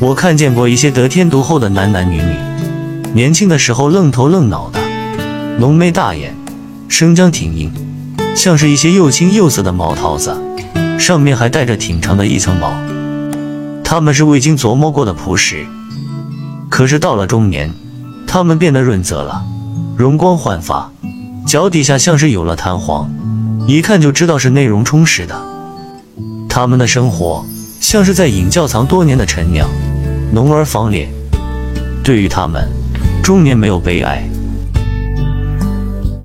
我看见过一些得天独厚的男男女女，年轻的时候愣头愣脑的，浓眉大眼，生姜挺硬，像是一些又青又涩的毛桃子，上面还带着挺长的一层毛。他们是未经琢磨过的朴实，可是到了中年，他们变得润泽了，容光焕发，脚底下像是有了弹簧，一看就知道是内容充实的。他们的生活像是在隐窖藏多年的陈酿，浓而芳烈。对于他们，中年没有悲哀，